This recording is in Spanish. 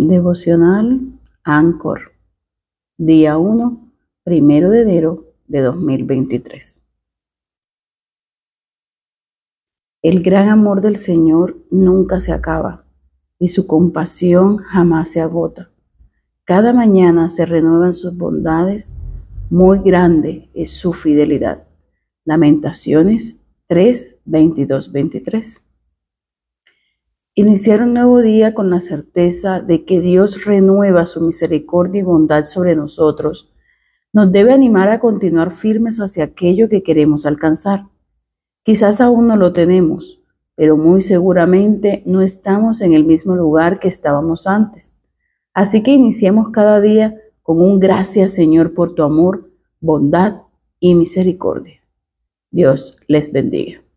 Devocional Anchor, día 1, primero de enero de 2023. El gran amor del Señor nunca se acaba y su compasión jamás se agota. Cada mañana se renuevan sus bondades, muy grande es su fidelidad. Lamentaciones 3, 22, 23. Iniciar un nuevo día con la certeza de que Dios renueva su misericordia y bondad sobre nosotros nos debe animar a continuar firmes hacia aquello que queremos alcanzar. Quizás aún no lo tenemos, pero muy seguramente no estamos en el mismo lugar que estábamos antes. Así que iniciemos cada día con un gracias Señor por tu amor, bondad y misericordia. Dios les bendiga.